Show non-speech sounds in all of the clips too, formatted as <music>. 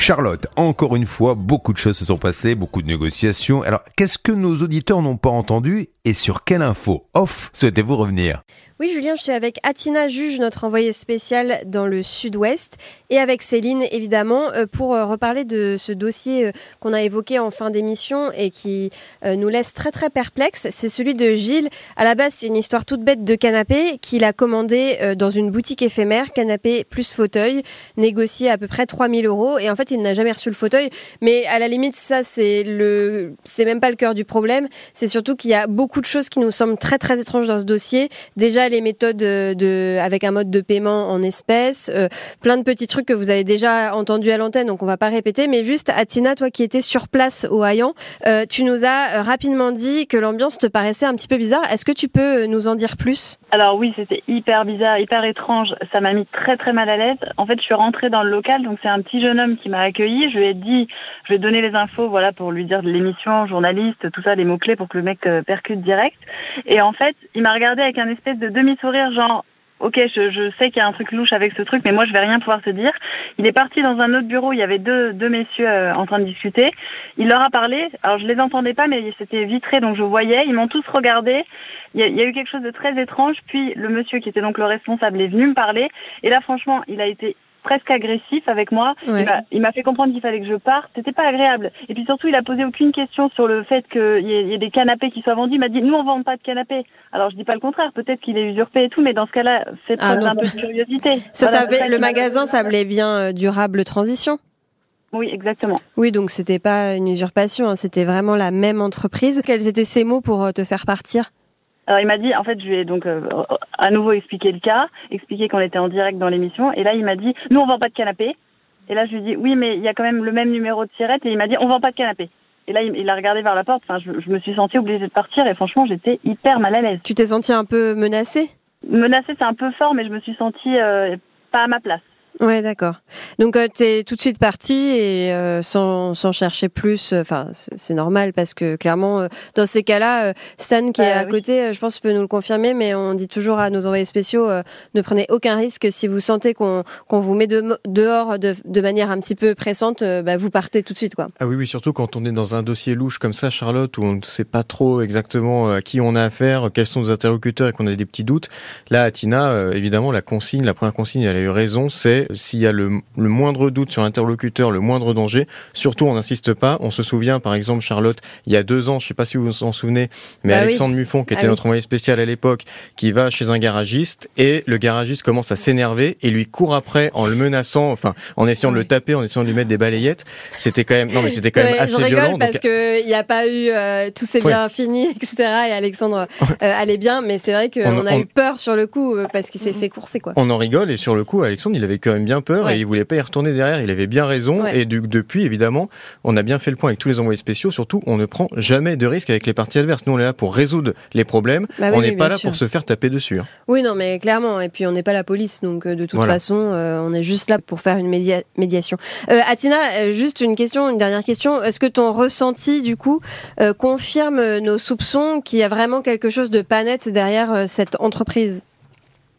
Charlotte, encore une fois, beaucoup de choses se sont passées, beaucoup de négociations. Alors, qu'est-ce que nos auditeurs n'ont pas entendu et sur quelle info off souhaitez-vous revenir? Oui, Julien, je suis avec Atina Juge, notre envoyée spéciale dans le sud-ouest, et avec Céline, évidemment, euh, pour euh, reparler de ce dossier euh, qu'on a évoqué en fin d'émission et qui nous laisse très très perplexes. C'est celui de Gilles. À la base, c'est une histoire toute bête de canapé qu'il a commandé dans une boutique éphémère, canapé plus fauteuil, négocié à peu près 3000 euros. Et en fait, il n'a jamais reçu le fauteuil. Mais à la limite, ça, c'est le, c'est même pas le cœur du problème. C'est surtout qu'il y a beaucoup de choses qui nous semblent très très étranges dans ce dossier. Déjà, les méthodes de, avec un mode de paiement en espèces, euh, plein de petits trucs que vous avez déjà entendus à l'antenne, donc on va pas répéter. Mais juste, Atina, toi qui étais sur place au Hayan, euh, tu nous as rapidement dit que l'ambiance te paraissait un petit peu bizarre. Est-ce que tu peux nous en dire plus? Alors oui, c'était hyper bizarre, hyper étrange. Ça m'a mis très très mal à l'aise. En fait, je suis rentrée dans le local, donc c'est un petit jeune homme qui m'a accueilli. Je lui ai dit, je vais donner les infos, voilà, pour lui dire de l'émission, journaliste, tout ça, les mots clés pour que le mec euh, percute direct. Et en fait, il m'a regardé avec un espèce de demi-sourire, genre, ok, je, sais qu'il y a un truc louche avec ce truc, mais moi je vais rien pouvoir te dire. Il est parti dans un autre bureau, il y avait deux, deux messieurs euh, en train de discuter. Il leur a parlé, alors je les entendais pas, mais c'était vitré, donc je voyais. Ils m'ont tous regardé. Il y, a, eu quelque chose de très étrange. Puis le monsieur qui était donc le responsable est venu me parler. Et là, franchement, il a été presque agressif avec moi. Il m'a fait comprendre qu'il fallait que je parte. C'était pas agréable. Et puis surtout, il a posé aucune question sur le fait qu'il y, y, ait des canapés qui soient vendus. Il m'a dit, nous, on vend pas de canapés. Alors, je dis pas le contraire. Peut-être qu'il est usurpé et tout, mais dans ce cas-là, c'est ah, un peu de curiosité. Ça, voilà, le magasin s'appelait bien euh, Durable Transition oui, exactement. Oui, donc c'était pas une usurpation, hein, c'était vraiment la même entreprise. Quels étaient ces mots pour euh, te faire partir? Alors il m'a dit, en fait, je lui ai donc euh, à nouveau expliqué le cas, expliqué qu'on était en direct dans l'émission, et là il m'a dit, nous on vend pas de canapé. Et là je lui ai dit, oui, mais il y a quand même le même numéro de tirette, et il m'a dit, on vend pas de canapé. Et là, il, a regardé vers la porte. Enfin, je, je me suis sentie obligée de partir, et franchement, j'étais hyper mal à l'aise. Tu t'es sentie un peu menacée? Menacée, c'est un peu fort, mais je me suis sentie euh, pas à ma place. Ouais, d'accord. Donc euh, tu es tout de suite parti et euh, sans, sans chercher plus. Euh, enfin, c'est normal parce que clairement, euh, dans ces cas-là, Stan qui est bah à côté, je pense peut nous le confirmer, mais on dit toujours à nos envoyés spéciaux ne prenez aucun risque si vous sentez qu'on qu'on vous met de, dehors de, de, manière un petit peu pressante, bah, vous partez tout de suite, quoi. Ah oui, oui, surtout quand on est dans un dossier louche comme ça, Charlotte, où on ne sait pas trop exactement à qui on a affaire, quels sont nos interlocuteurs et qu'on a des petits doutes. Là, à Tina, évidemment, la consigne, la première consigne, elle a eu raison, c'est s'il y a le, le, moindre doute sur l'interlocuteur, le moindre danger, surtout on n'insiste pas. On se souvient, par exemple, Charlotte, il y a deux ans, je sais pas si vous vous en souvenez, mais bah Alexandre oui. Muffon, qui était ah notre envoyé spécial à l'époque, qui va chez un garagiste et le garagiste commence à s'énerver et lui court après en le menaçant, enfin, en essayant de le taper, en essayant de lui mettre des balayettes. C'était quand même, non mais c'était quand même assez je rigole violent. parce donc... qu'il n'y a pas eu euh, tout s'est bien fini, <laughs> etc. Et Alexandre euh, allait bien, mais c'est vrai qu'on a on... eu peur sur le coup euh, parce qu'il s'est fait courser quoi. On en rigole et sur le coup, Alexandre, il avait quand même bien peur Ouais. et il voulait pas y retourner derrière. Il avait bien raison. Ouais. Et du, depuis, évidemment, on a bien fait le point avec tous les envoyés spéciaux. Surtout, on ne prend jamais de risque avec les parties adverses. Nous, on est là pour résoudre les problèmes. Bah on n'est pas là sûr. pour se faire taper dessus. hein. Oui, non, mais clairement. Et puis, on n'est pas la police, donc euh, de toute Voilà. façon, euh, on est juste là pour faire une média- médiation. Euh, Atina, euh, juste une question, une dernière question. Est-ce que ton ressenti, du coup, euh, confirme nos soupçons qu'il y a vraiment quelque chose de pas net derrière cette entreprise?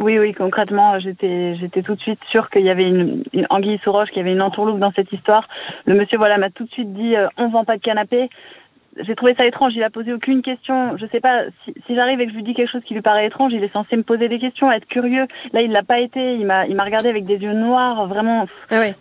Oui, oui, concrètement, j'étais, j'étais tout de suite sûre qu'il y avait une, une anguille sous roche, qu'il y avait une entourloupe dans cette histoire. Le monsieur, voilà, m'a tout de suite dit, euh, on vend pas de canapé. J'ai trouvé ça étrange. Il a posé aucune question. Je sais pas si, si j'arrive et que je lui dis quelque chose qui lui paraît étrange, il est censé me poser des questions, être curieux. Là, il l'a pas été. Il m'a, il m'a regardé avec des yeux noirs, vraiment. Ah ouais.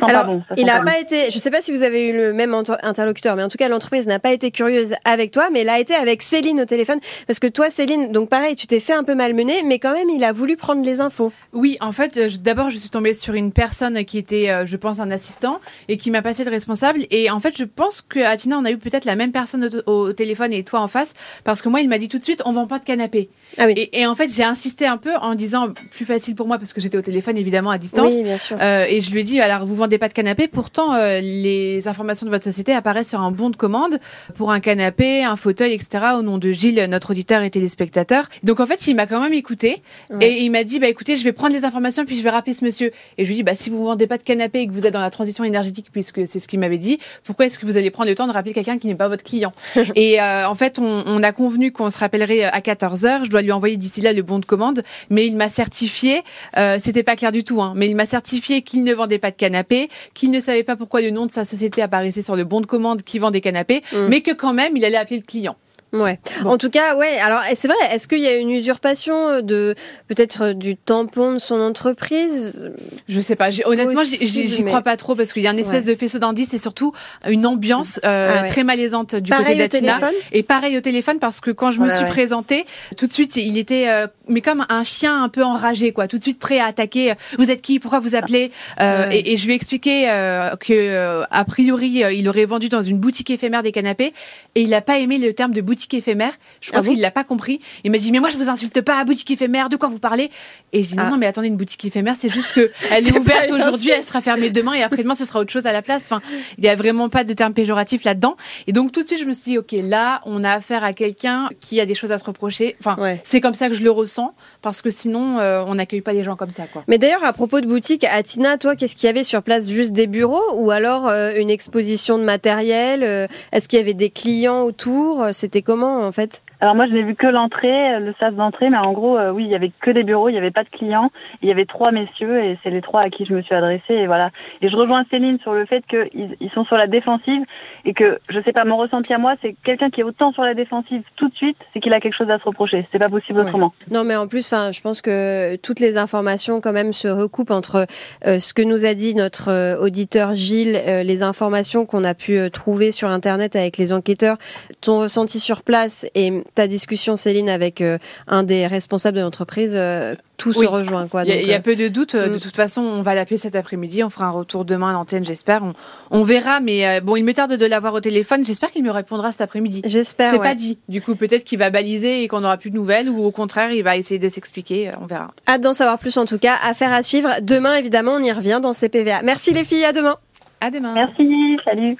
Alors, pas bon. il n'a pas été. Je sais pas si vous avez eu le même inter- interlocuteur, mais en tout cas, l'entreprise n'a pas été curieuse avec toi, mais elle a été avec Céline au téléphone. Parce que toi, Céline, donc pareil, tu t'es fait un peu malmener, mais quand même, il a voulu prendre les infos. Oui, en fait, euh, d'abord, je suis tombée sur une personne qui était, euh, je pense, un assistant et qui m'a passé le responsable. Et en fait, je pense que Atina, on a eu peut-être la même personne au, au téléphone et toi en face, parce que moi, il m'a dit tout de suite, on vend pas de canapé. Ah oui. Et, et en fait, j'ai insisté un peu en disant plus facile pour moi parce que j'étais au téléphone évidemment à distance. Oui, bien sûr. Euh, et je lui ai dit, alors vous vendez pas de canapé, pourtant euh, les informations de votre société apparaissent sur un bon de commande pour un canapé, un fauteuil, etc. au nom de Gilles, notre auditeur et téléspectateur. Donc en fait, il m'a quand même écouté Ouais. et il m'a dit, bah écoutez, je vais prendre les informations puis je vais rappeler ce monsieur. Et je lui ai dit, bah si vous vendez pas de canapé et que vous êtes dans la transition énergétique, puisque c'est ce qu'il m'avait dit, pourquoi est-ce que vous allez prendre le temps de rappeler quelqu'un qui n'est pas votre client. <laughs> et euh, en fait, on, on a convenu qu'on se rappellerait à 14 heures. Je dois lui envoyer d'ici là le bon de commande, mais il m'a certifié, euh, c'était pas clair du tout, hein, mais il m'a certifié qu'il ne vendait pas de canapé, qu'il ne savait pas pourquoi le nom de sa société apparaissait sur le bon de commande qui vend des canapés, Mm. mais que quand même, il allait appeler le client. Ouais. Bon. En tout cas, ouais. Alors, c'est vrai. Est-ce qu'il y a une usurpation de peut-être euh, du tampon de son entreprise? Je sais pas. Honnêtement, j'y- mais- crois pas trop parce qu'il y a une espèce de faisceau d'indices et surtout une ambiance euh, Ah ouais. très malaisante du côté Pareil au d'Atina. Et pareil au téléphone parce que quand je me suis ouais. présentée, tout de suite, il était euh, mais comme un chien un peu enragé quoi, tout de suite prêt à attaquer. Vous êtes qui? Pourquoi vous appelez? Euh, Ouais. et, et je lui ai expliqué euh, que euh, a priori, euh, il aurait vendu dans une boutique éphémère des canapés et il a pas aimé le terme de boutique éphémère. Je pense Ah bon qu'il l'a pas compris. Il m'a dit mais moi je vous insulte pas, boutique éphémère, de quoi vous parlez? Et je dis non, Ah. non mais attendez, une boutique éphémère, c'est juste que <laughs> elle est ouverte aujourd'hui, elle sera fermée demain et après-demain ce sera autre chose à la place. Enfin, il y a vraiment pas de terme péjoratif là-dedans. Et donc tout de suite je me suis dit ok là on a affaire à quelqu'un qui a des choses à se reprocher. Enfin Ouais. c'est comme ça que je le ressens parce que sinon euh, on n'accueille pas les gens comme ça quoi. Mais d'ailleurs, à propos de boutique, Atina, toi, qu'est-ce qu'il y avait sur place? Juste des bureaux ou alors euh, une exposition de matériel euh, Est-ce qu'il y avait des clients autour? C'était comment en fait Alors moi, je n'ai vu que l'entrée, euh, le sas d'entrée, mais en gros, euh, oui, il y avait que des bureaux, il n'y avait pas de clients. Il y avait trois messieurs et c'est les trois à qui je me suis adressée et voilà. Et je rejoins Céline sur le fait qu'ils ils sont sur la défensive et que je sais pas, mon ressenti à moi, c'est que quelqu'un qui est autant sur la défensive tout de suite, c'est qu'il a quelque chose à se reprocher. C'est pas possible Ouais. autrement. Non, mais en plus, enfin, je pense que toutes les informations quand même se recoupent entre euh, ce que nous a dit notre euh, auditeur Gilles, euh, les informations qu'on a pu trouver sur Internet avec les enquêteurs, ton ressenti sur place et ta discussion, Céline, avec euh, un des responsables de l'entreprise, euh, tout Oui. se rejoint, quoi. Il y, a- y euh, peu de doute. De mm. toute façon, on va l'appeler cet après-midi. On fera un retour demain à l'antenne, j'espère. On, on verra. Mais euh, bon, il me tarde de l'avoir au téléphone. J'espère qu'il me répondra cet après-midi. J'espère. C'est ouais. pas dit. Du coup, peut-être qu'il va baliser et qu'on n'aura plus de nouvelles, ou au contraire, il va essayer de s'expliquer. euh, On verra. Hâte d'en savoir plus en tout cas. Affaire à suivre. Demain, évidemment, on y revient dans CPVA. Merci les filles, à demain. À demain. Merci, salut.